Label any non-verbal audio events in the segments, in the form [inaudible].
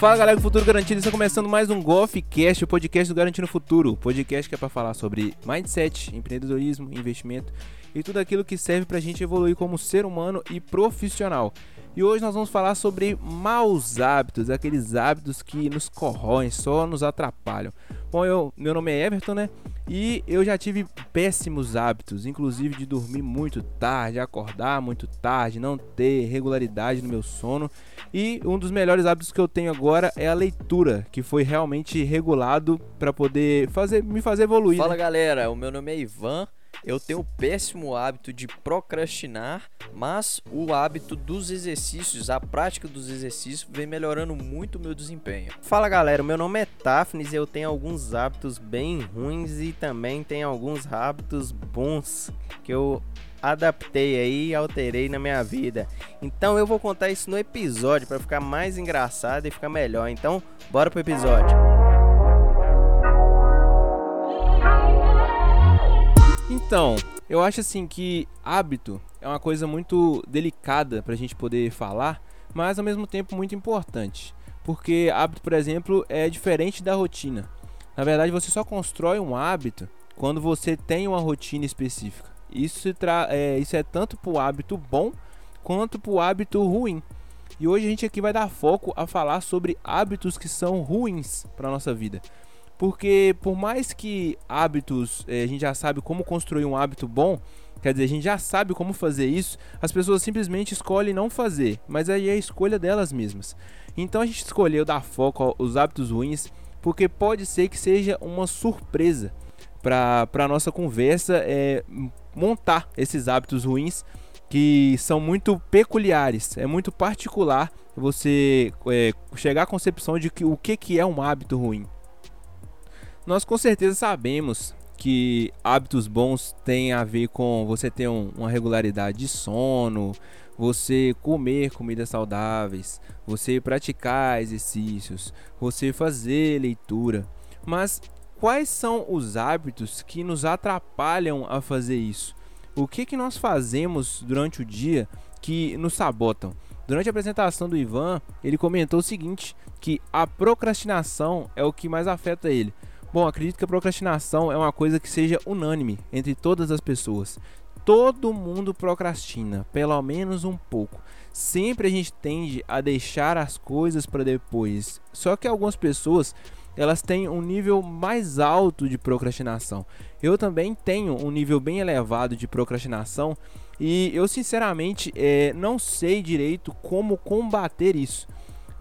Fala galera do Futuro Garantido, está começando mais um Golfcast, o podcast do Garantindo Futuro. O podcast que é para falar sobre mindset, empreendedorismo, investimento e tudo aquilo que serve para a gente evoluir como ser humano e profissional. E hoje nós vamos falar sobre maus hábitos, aqueles hábitos que nos corroem, só nos atrapalham. Bom, eu, meu nome é Everton, né? E eu já tive péssimos hábitos, inclusive de dormir muito tarde, acordar muito tarde, não ter regularidade no meu sono. E um dos melhores hábitos que eu tenho agora é a leitura, que foi realmente regulado para poder fazer me fazer evoluir. Fala né? galera, o meu nome é Ivan. Eu tenho o péssimo hábito de procrastinar, mas o hábito dos exercícios, a prática dos exercícios, vem melhorando muito o meu desempenho. Fala galera, meu nome é Tafnis e eu tenho alguns hábitos bem ruins e também tenho alguns hábitos bons que eu adaptei aí e alterei na minha vida. Então eu vou contar isso no episódio para ficar mais engraçado e ficar melhor. Então, bora pro episódio. Então, eu acho assim que hábito é uma coisa muito delicada pra gente poder falar, mas ao mesmo tempo muito importante. Porque hábito, por exemplo, é diferente da rotina. Na verdade, você só constrói um hábito quando você tem uma rotina específica. Isso, é, isso é tanto para o hábito bom quanto para o hábito ruim. E hoje a gente aqui vai dar foco a falar sobre hábitos que são ruins para nossa vida. Porque por mais que hábitos, eh, a gente já sabe como construir um hábito bom, quer dizer, a gente já sabe como fazer isso, as pessoas simplesmente escolhem não fazer, mas aí é a escolha delas mesmas. Então a gente escolheu dar foco aos hábitos ruins, porque pode ser que seja uma surpresa para a nossa conversa é, montar esses hábitos ruins que são muito peculiares, é muito particular você é, chegar à concepção de que, o que, que é um hábito ruim. Nós com certeza sabemos que hábitos bons têm a ver com você ter um, uma regularidade de sono, você comer comidas saudáveis, você praticar exercícios, você fazer leitura. Mas quais são os hábitos que nos atrapalham a fazer isso? O que, que nós fazemos durante o dia que nos sabotam? Durante a apresentação do Ivan, ele comentou o seguinte: que a procrastinação é o que mais afeta ele. Bom, acredito que a procrastinação é uma coisa que seja unânime entre todas as pessoas. Todo mundo procrastina, pelo menos um pouco. Sempre a gente tende a deixar as coisas para depois. Só que algumas pessoas elas têm um nível mais alto de procrastinação. Eu também tenho um nível bem elevado de procrastinação e eu sinceramente é, não sei direito como combater isso.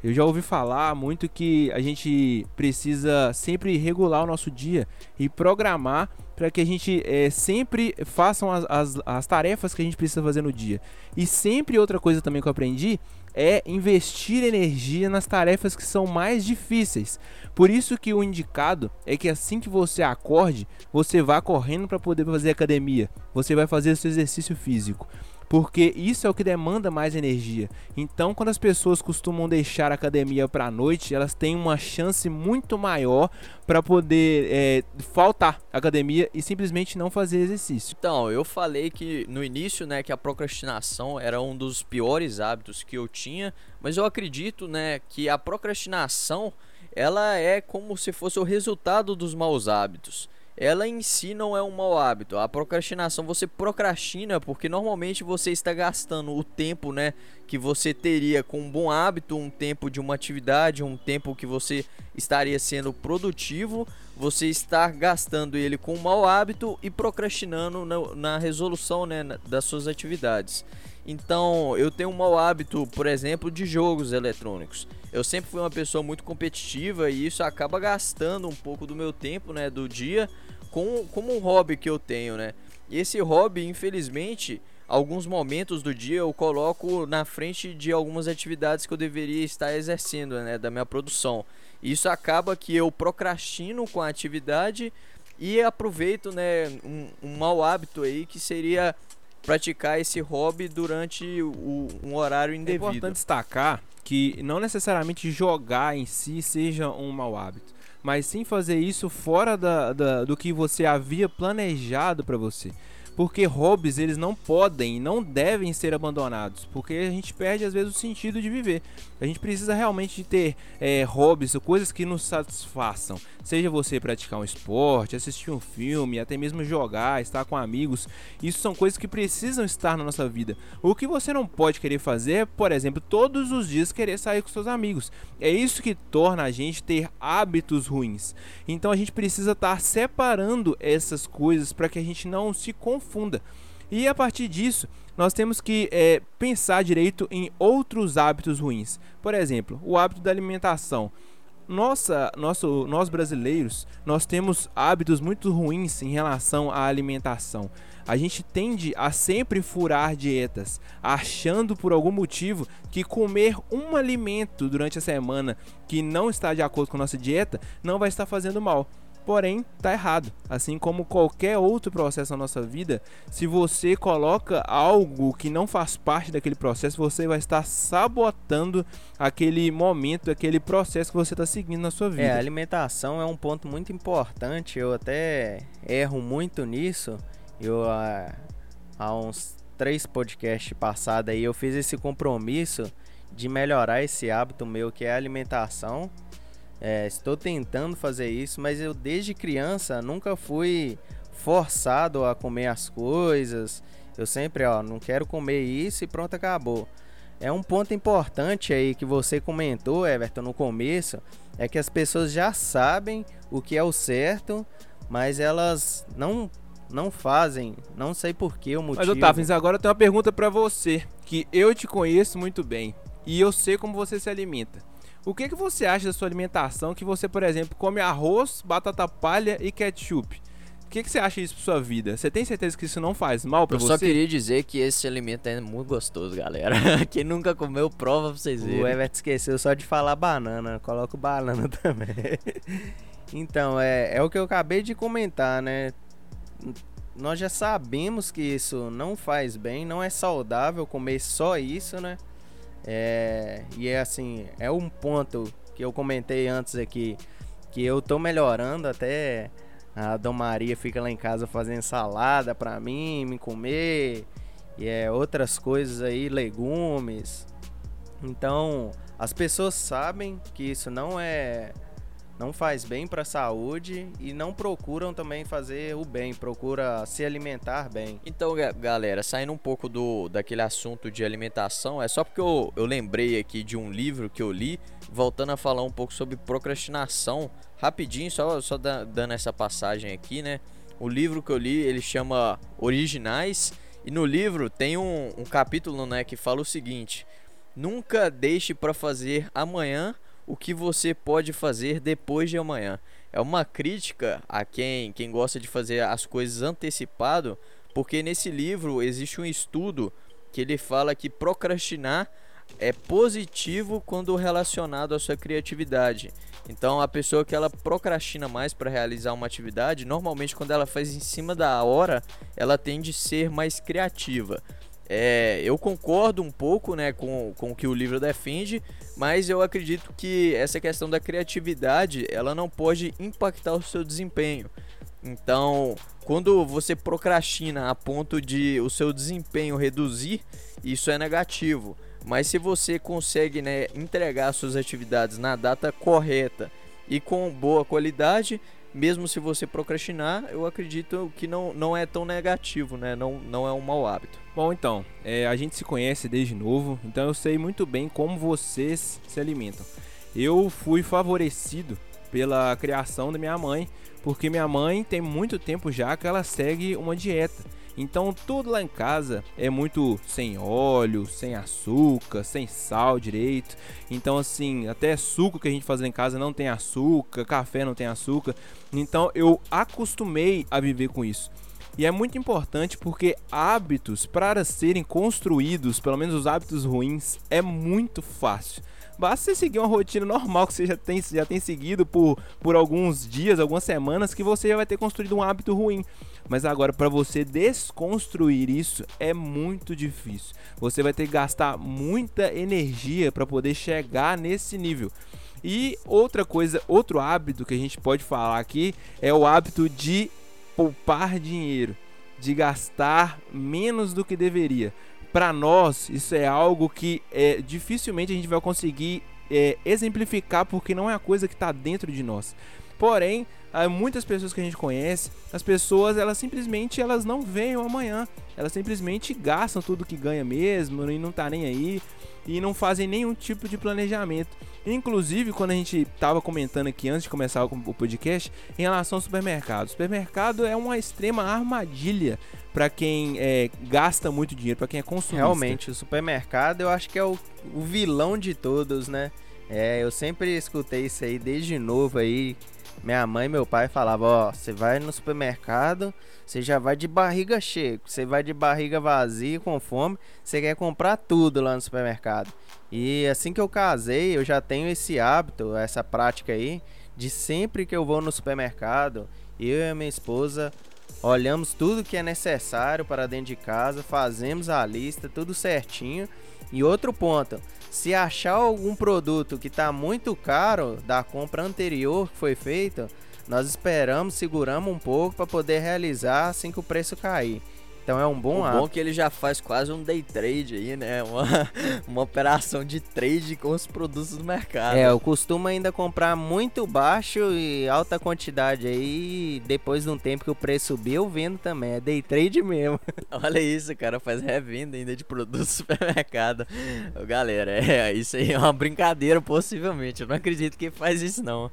Eu já ouvi falar muito que a gente precisa sempre regular o nosso dia e programar para que a gente é, sempre façam as, as, as, tarefas que a gente precisa fazer no dia. E sempre outra coisa também que eu aprendi é investir energia nas tarefas que são mais difíceis. Por isso que o indicado é que assim que você acorde, você vá correndo para poder fazer academia, você vai fazer seu exercício físico porque isso é o que demanda mais energia. Então, quando as pessoas costumam deixar a academia para a noite, elas têm uma chance muito maior para poder é, faltar à academia e simplesmente não fazer exercício. Então, eu falei que no início, né, que a procrastinação era um dos piores hábitos que eu tinha, mas eu acredito, né, que a procrastinação ela é como se fosse o resultado dos maus hábitos ela em si não é um mau hábito. A procrastinação você procrastina porque normalmente você está gastando o tempo, né, que você teria com um bom hábito, um tempo de uma atividade, um tempo que você estaria sendo produtivo, você está gastando ele com um mau hábito e procrastinando na, na resolução, né, das suas atividades. Então, eu tenho um mau hábito, por exemplo, de jogos eletrônicos. Eu sempre fui uma pessoa muito competitiva e isso acaba gastando um pouco do meu tempo, né, do dia com, como um hobby que eu tenho, né? E esse hobby, infelizmente, alguns momentos do dia eu coloco na frente de algumas atividades que eu deveria estar exercendo, né, da minha produção. Isso acaba que eu procrastino com a atividade e aproveito, né, um, um mau hábito aí que seria praticar esse hobby durante o, um horário indevido. É importante destacar que não necessariamente jogar em si seja um mau hábito mas sim fazer isso fora da, da, do que você havia planejado para você. Porque hobbies eles não podem, não devem ser abandonados, porque a gente perde às vezes o sentido de viver. A gente precisa realmente de ter é, hobbies, coisas que nos satisfaçam. Seja você praticar um esporte, assistir um filme, até mesmo jogar, estar com amigos. Isso são coisas que precisam estar na nossa vida. O que você não pode querer fazer é, por exemplo, todos os dias querer sair com seus amigos. É isso que torna a gente ter hábitos ruins. Então a gente precisa estar separando essas coisas para que a gente não se confunda. E a partir disso, nós temos que é, pensar direito em outros hábitos ruins. Por exemplo, o hábito da alimentação. Nossa, nosso, nós brasileiros, nós temos hábitos muito ruins em relação à alimentação. A gente tende a sempre furar dietas, achando por algum motivo que comer um alimento durante a semana que não está de acordo com nossa dieta não vai estar fazendo mal porém tá errado. Assim como qualquer outro processo na nossa vida, se você coloca algo que não faz parte daquele processo, você vai estar sabotando aquele momento, aquele processo que você está seguindo na sua vida. É, a alimentação é um ponto muito importante. Eu até erro muito nisso. Eu há, há uns três podcasts passados aí eu fiz esse compromisso de melhorar esse hábito meu que é a alimentação é, estou tentando fazer isso, mas eu desde criança nunca fui forçado a comer as coisas. Eu sempre, ó, não quero comer isso e pronto, acabou. É um ponto importante aí que você comentou, Everton, no começo, é que as pessoas já sabem o que é o certo, mas elas não não fazem, não sei por que o motivo. Mas Otávio, agora eu tenho uma pergunta para você, que eu te conheço muito bem e eu sei como você se alimenta. O que, que você acha da sua alimentação que você, por exemplo, come arroz, batata palha e ketchup? O que, que você acha disso pra sua vida? Você tem certeza que isso não faz mal pra Eu você? só queria dizer que esse alimento é muito gostoso, galera. [laughs] Quem nunca comeu, prova pra vocês verem. O Everton esqueceu só de falar banana. Coloca banana [laughs] também. então, é, é o que eu acabei de comentar, né? Nós já sabemos que isso não faz bem, não é saudável comer só isso, né? É, e é assim, é um ponto que eu comentei antes aqui, que eu tô melhorando até a Dom Maria fica lá em casa fazendo salada pra mim, me comer, e é outras coisas aí, legumes. Então, as pessoas sabem que isso não é não faz bem para a saúde e não procuram também fazer o bem, procura se alimentar bem. Então, galera, saindo um pouco do daquele assunto de alimentação, é só porque eu, eu lembrei aqui de um livro que eu li, voltando a falar um pouco sobre procrastinação, rapidinho, só, só dando essa passagem aqui, né? O livro que eu li, ele chama Originais, e no livro tem um, um capítulo, né, que fala o seguinte: Nunca deixe para fazer amanhã o que você pode fazer depois de amanhã. É uma crítica a quem, quem gosta de fazer as coisas antecipado, porque nesse livro existe um estudo que ele fala que procrastinar é positivo quando relacionado à sua criatividade. Então, a pessoa que ela procrastina mais para realizar uma atividade, normalmente quando ela faz em cima da hora, ela tende a ser mais criativa. É, eu concordo um pouco né, com, com o que o livro defende, mas eu acredito que essa questão da criatividade ela não pode impactar o seu desempenho. Então, quando você procrastina a ponto de o seu desempenho reduzir, isso é negativo. Mas se você consegue né, entregar suas atividades na data correta e com boa qualidade, mesmo se você procrastinar, eu acredito que não, não é tão negativo, né? Não, não é um mau hábito. Bom, então, é, a gente se conhece desde novo, então eu sei muito bem como vocês se alimentam. Eu fui favorecido pela criação da minha mãe, porque minha mãe tem muito tempo já que ela segue uma dieta. Então tudo lá em casa é muito sem óleo, sem açúcar, sem sal direito. Então assim, até suco que a gente faz em casa não tem açúcar, café não tem açúcar. Então eu acostumei a viver com isso. E é muito importante porque hábitos para serem construídos, pelo menos os hábitos ruins, é muito fácil. Basta você seguir uma rotina normal que você já tem, já tem seguido por, por alguns dias, algumas semanas, que você já vai ter construído um hábito ruim. Mas agora, para você desconstruir isso, é muito difícil. Você vai ter que gastar muita energia para poder chegar nesse nível. E outra coisa, outro hábito que a gente pode falar aqui é o hábito de poupar dinheiro de gastar menos do que deveria. Para nós, isso é algo que é, dificilmente a gente vai conseguir é, exemplificar porque não é a coisa que está dentro de nós. Porém, muitas pessoas que a gente conhece, as pessoas elas simplesmente elas não veem amanhã, elas simplesmente gastam tudo que ganha mesmo e não tá nem aí e não fazem nenhum tipo de planejamento. Inclusive, quando a gente estava comentando aqui antes de começar o podcast, em relação ao supermercado. O supermercado é uma extrema armadilha para quem é, gasta muito dinheiro, para quem é consumista. Realmente, o supermercado eu acho que é o, o vilão de todos, né? É, eu sempre escutei isso aí desde novo aí. Minha mãe e meu pai falavam, ó, você vai no supermercado, você já vai de barriga cheia, você vai de barriga vazia, com fome, você quer comprar tudo lá no supermercado. E assim que eu casei, eu já tenho esse hábito, essa prática aí, de sempre que eu vou no supermercado, eu e a minha esposa olhamos tudo que é necessário para dentro de casa, fazemos a lista, tudo certinho. E outro ponto, se achar algum produto que está muito caro da compra anterior que foi feita, nós esperamos, seguramos um pouco para poder realizar assim que o preço cair. Então é um bom o bom que ele já faz quase um day trade aí, né? Uma, [laughs] uma operação de trade com os produtos do mercado. É, eu costumo ainda comprar muito baixo e alta quantidade aí. Depois de um tempo que o preço subiu, eu vendo também. É day trade mesmo. [laughs] Olha isso, cara. Faz revenda ainda de produtos do supermercado. Galera, é, [laughs] isso aí é uma brincadeira, possivelmente. Eu não acredito que faz isso, não.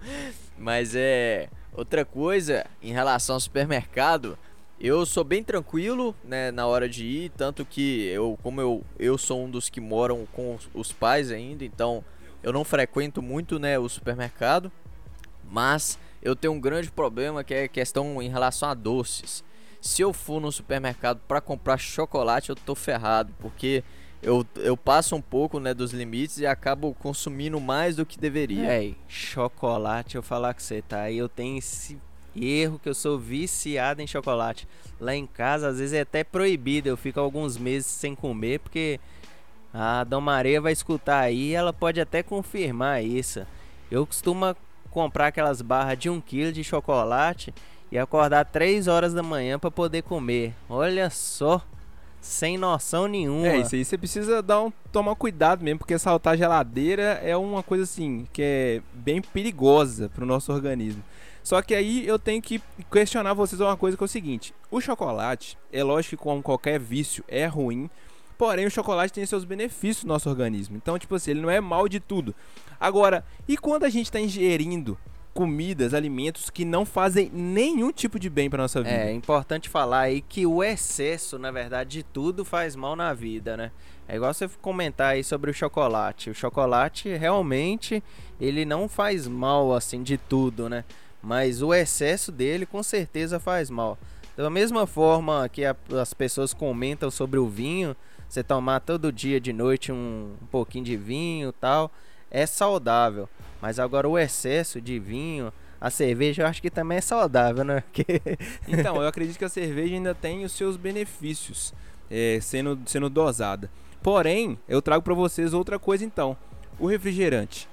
Mas é. Outra coisa, em relação ao supermercado eu sou bem tranquilo, né, na hora de ir, tanto que eu, como eu, eu sou um dos que moram com os pais ainda, então eu não frequento muito, né, o supermercado, mas eu tenho um grande problema que é questão em relação a doces. Se eu for no supermercado para comprar chocolate, eu tô ferrado, porque eu, eu passo um pouco, né, dos limites e acabo consumindo mais do que deveria. É, chocolate, eu falar que você tá aí, eu tenho esse erro que eu sou viciado em chocolate. Lá em casa, às vezes é até proibido. Eu fico alguns meses sem comer porque a Dona Maria vai escutar aí ela pode até confirmar isso. Eu costumo comprar aquelas barras de 1 kg de chocolate e acordar 3 horas da manhã para poder comer. Olha só, sem noção nenhuma. É, isso aí você precisa dar um, tomar cuidado mesmo, porque saltar geladeira é uma coisa assim que é bem perigosa para o nosso organismo. Só que aí eu tenho que questionar vocês uma coisa que é o seguinte: o chocolate, é lógico que como qualquer vício é ruim, porém o chocolate tem seus benefícios no nosso organismo. Então, tipo assim, ele não é mal de tudo. Agora, e quando a gente está ingerindo comidas, alimentos que não fazem nenhum tipo de bem para nossa vida? É importante falar aí que o excesso, na verdade, de tudo faz mal na vida, né? É igual você comentar aí sobre o chocolate. O chocolate realmente ele não faz mal assim de tudo, né? Mas o excesso dele com certeza faz mal. Da mesma forma que a, as pessoas comentam sobre o vinho, você tomar todo dia de noite um, um pouquinho de vinho tal, é saudável. Mas agora o excesso de vinho, a cerveja eu acho que também é saudável, né? [laughs] então, eu acredito que a cerveja ainda tem os seus benefícios, é, sendo, sendo dosada. Porém, eu trago para vocês outra coisa então. O refrigerante.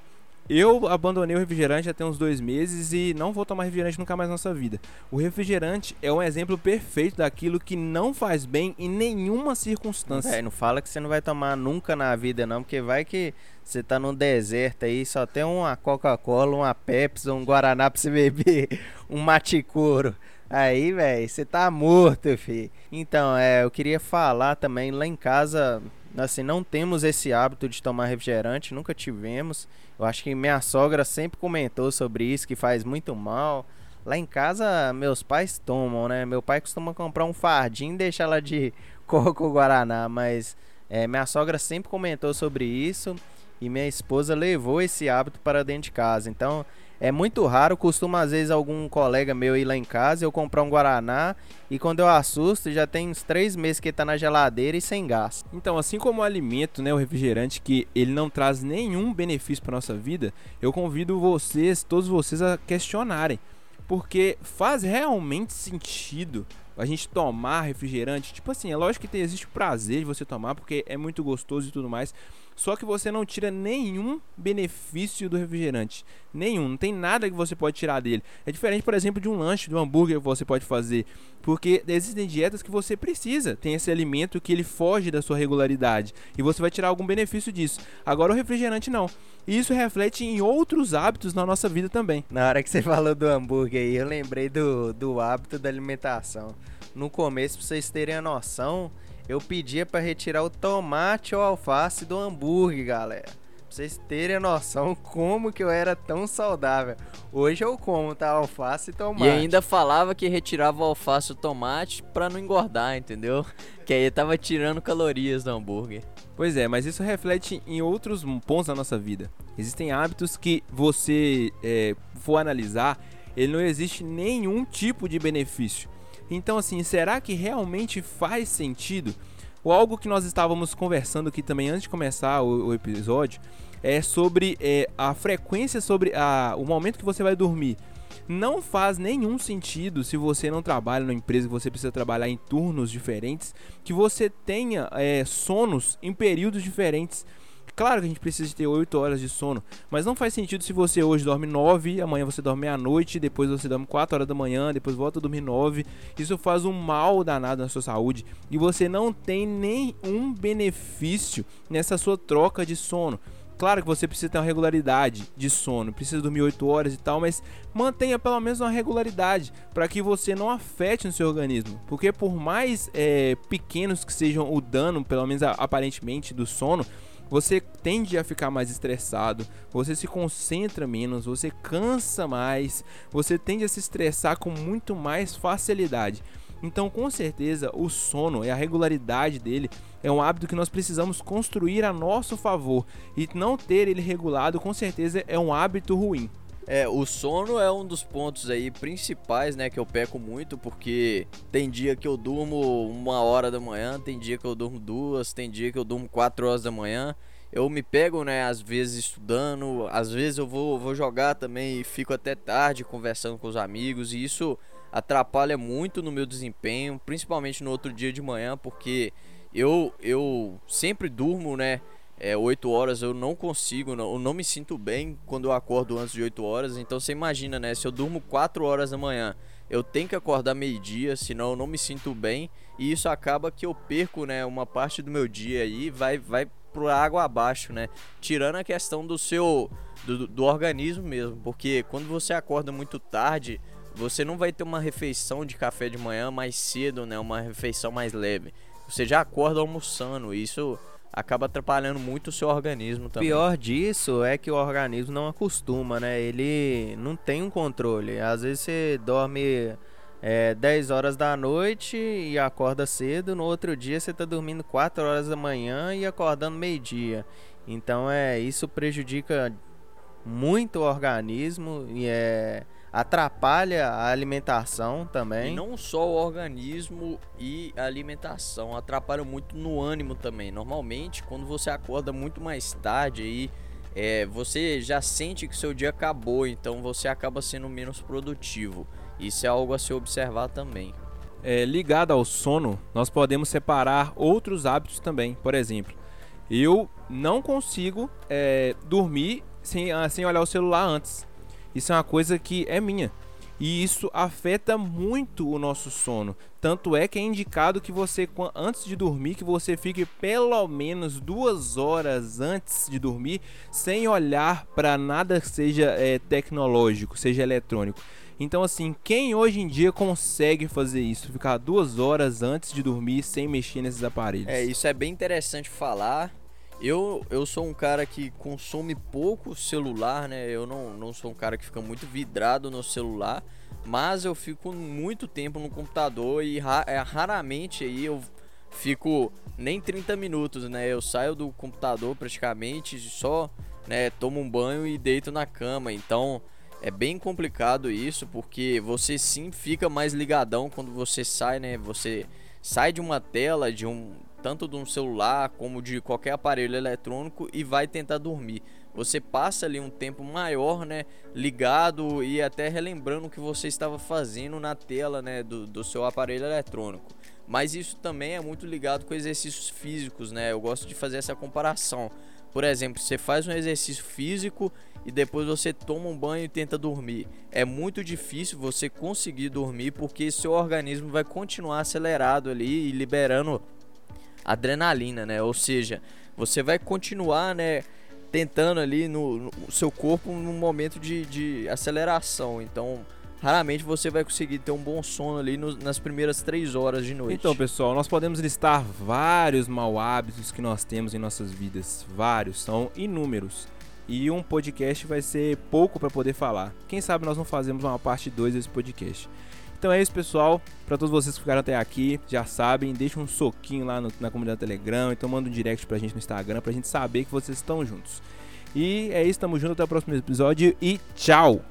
Eu abandonei o refrigerante já tem uns dois meses e não vou tomar refrigerante nunca mais na nossa vida. O refrigerante é um exemplo perfeito daquilo que não faz bem em nenhuma circunstância. É, não fala que você não vai tomar nunca na vida não, porque vai que você tá num deserto aí, só tem uma Coca-Cola, uma Pepsi, um Guaraná pra você beber, [laughs] um maticuro. Aí, velho, você tá morto, fi. Então, é, eu queria falar também, lá em casa, assim, não temos esse hábito de tomar refrigerante, nunca tivemos. Eu acho que minha sogra sempre comentou sobre isso, que faz muito mal. Lá em casa, meus pais tomam, né? Meu pai costuma comprar um fardinho e deixar lá de [laughs] coco guaraná, mas é, minha sogra sempre comentou sobre isso e minha esposa levou esse hábito para dentro de casa. Então, é muito raro, costuma às vezes algum colega meu ir lá em casa, eu comprar um Guaraná e quando eu assusto já tem uns três meses que tá na geladeira e sem gás. Então, assim como o alimento, né, o refrigerante, que ele não traz nenhum benefício para nossa vida, eu convido vocês, todos vocês, a questionarem. Porque faz realmente sentido a gente tomar refrigerante, tipo assim, é lógico que tem, existe o prazer de você tomar, porque é muito gostoso e tudo mais. Só que você não tira nenhum benefício do refrigerante. Nenhum. Não tem nada que você pode tirar dele. É diferente, por exemplo, de um lanche, de um hambúrguer que você pode fazer. Porque existem dietas que você precisa. Tem esse alimento que ele foge da sua regularidade. E você vai tirar algum benefício disso. Agora o refrigerante não. E isso reflete em outros hábitos na nossa vida também. Na hora que você [laughs] falou do hambúrguer aí, eu lembrei do, do hábito da alimentação. No começo, pra vocês terem a noção, eu pedia para retirar o tomate ou alface do hambúrguer, galera. Pra vocês terem a noção como que eu era tão saudável. Hoje eu como, tá? Alface e tomate. E ainda falava que retirava o alface e o tomate pra não engordar, entendeu? Que aí tava tirando calorias do hambúrguer. Pois é, mas isso reflete em outros pontos da nossa vida. Existem hábitos que você é, for analisar, ele não existe nenhum tipo de benefício. Então, assim, será que realmente faz sentido? Ou algo que nós estávamos conversando aqui também antes de começar o, o episódio é sobre é, a frequência, sobre a, o momento que você vai dormir. Não faz nenhum sentido se você não trabalha numa empresa que você precisa trabalhar em turnos diferentes, que você tenha é, sonos em períodos diferentes. Claro que a gente precisa ter 8 horas de sono, mas não faz sentido se você hoje dorme 9, amanhã você dorme meia-noite, depois você dorme 4 horas da manhã, depois volta a dormir 9. Isso faz um mal danado na sua saúde e você não tem nenhum benefício nessa sua troca de sono. Claro que você precisa ter uma regularidade de sono, precisa dormir 8 horas e tal, mas mantenha pelo menos uma regularidade para que você não afete no seu organismo. Porque por mais é, pequenos que sejam o dano, pelo menos aparentemente, do sono, você tende a ficar mais estressado, você se concentra menos, você cansa mais, você tende a se estressar com muito mais facilidade. Então, com certeza, o sono e a regularidade dele é um hábito que nós precisamos construir a nosso favor. E não ter ele regulado, com certeza, é um hábito ruim. É, o sono é um dos pontos aí principais, né, que eu peco muito, porque tem dia que eu durmo uma hora da manhã, tem dia que eu durmo duas, tem dia que eu durmo quatro horas da manhã. Eu me pego, né, às vezes estudando, às vezes eu vou, vou jogar também e fico até tarde conversando com os amigos, e isso atrapalha muito no meu desempenho, principalmente no outro dia de manhã, porque eu, eu sempre durmo, né, é, 8 horas eu não consigo, não, eu não me sinto bem quando eu acordo antes de 8 horas. Então você imagina, né? Se eu durmo 4 horas da manhã, eu tenho que acordar meio-dia, senão eu não me sinto bem. E isso acaba que eu perco, né? Uma parte do meu dia aí vai, vai pro água abaixo, né? Tirando a questão do seu. Do, do organismo mesmo. Porque quando você acorda muito tarde, você não vai ter uma refeição de café de manhã mais cedo, né? Uma refeição mais leve. Você já acorda almoçando. Isso acaba atrapalhando muito o seu organismo também. Pior disso é que o organismo não acostuma, né? Ele não tem um controle. Às vezes você dorme é, 10 horas da noite e acorda cedo, no outro dia você está dormindo 4 horas da manhã e acordando meio-dia. Então é isso prejudica muito o organismo e é atrapalha a alimentação também. E não só o organismo e a alimentação, atrapalha muito no ânimo também. Normalmente, quando você acorda muito mais tarde aí, é, você já sente que seu dia acabou, então você acaba sendo menos produtivo. Isso é algo a se observar também. É, ligado ao sono, nós podemos separar outros hábitos também. Por exemplo, eu não consigo é, dormir sem, ah, sem olhar o celular antes. Isso é uma coisa que é minha. E isso afeta muito o nosso sono. Tanto é que é indicado que você, antes de dormir, que você fique pelo menos duas horas antes de dormir sem olhar para nada que seja é, tecnológico, seja eletrônico. Então, assim, quem hoje em dia consegue fazer isso? Ficar duas horas antes de dormir sem mexer nesses aparelhos? É, isso é bem interessante falar. Eu, eu sou um cara que consome pouco celular, né? Eu não, não sou um cara que fica muito vidrado no celular, mas eu fico muito tempo no computador e ra é, raramente aí eu fico nem 30 minutos, né? Eu saio do computador praticamente só, né, tomo um banho e deito na cama. Então, é bem complicado isso, porque você sim fica mais ligadão quando você sai, né? Você sai de uma tela, de um tanto de um celular como de qualquer aparelho eletrônico e vai tentar dormir. Você passa ali um tempo maior, né, ligado e até relembrando o que você estava fazendo na tela, né, do, do seu aparelho eletrônico. Mas isso também é muito ligado com exercícios físicos, né? Eu gosto de fazer essa comparação. Por exemplo, você faz um exercício físico e depois você toma um banho e tenta dormir. É muito difícil você conseguir dormir porque seu organismo vai continuar acelerado ali e liberando adrenalina, né? Ou seja, você vai continuar, né, tentando ali no, no seu corpo num momento de, de aceleração. Então, raramente você vai conseguir ter um bom sono ali no, nas primeiras três horas de noite. Então, pessoal, nós podemos listar vários mau hábitos que nós temos em nossas vidas. Vários, são inúmeros. E um podcast vai ser pouco para poder falar. Quem sabe nós não fazemos uma parte 2 desse podcast. Então é isso, pessoal. Para todos vocês que ficaram até aqui, já sabem, deixa um soquinho lá no, na comunidade do Telegram, então manda um direct pra gente no Instagram pra gente saber que vocês estão juntos. E é isso, tamo junto até o próximo episódio e tchau!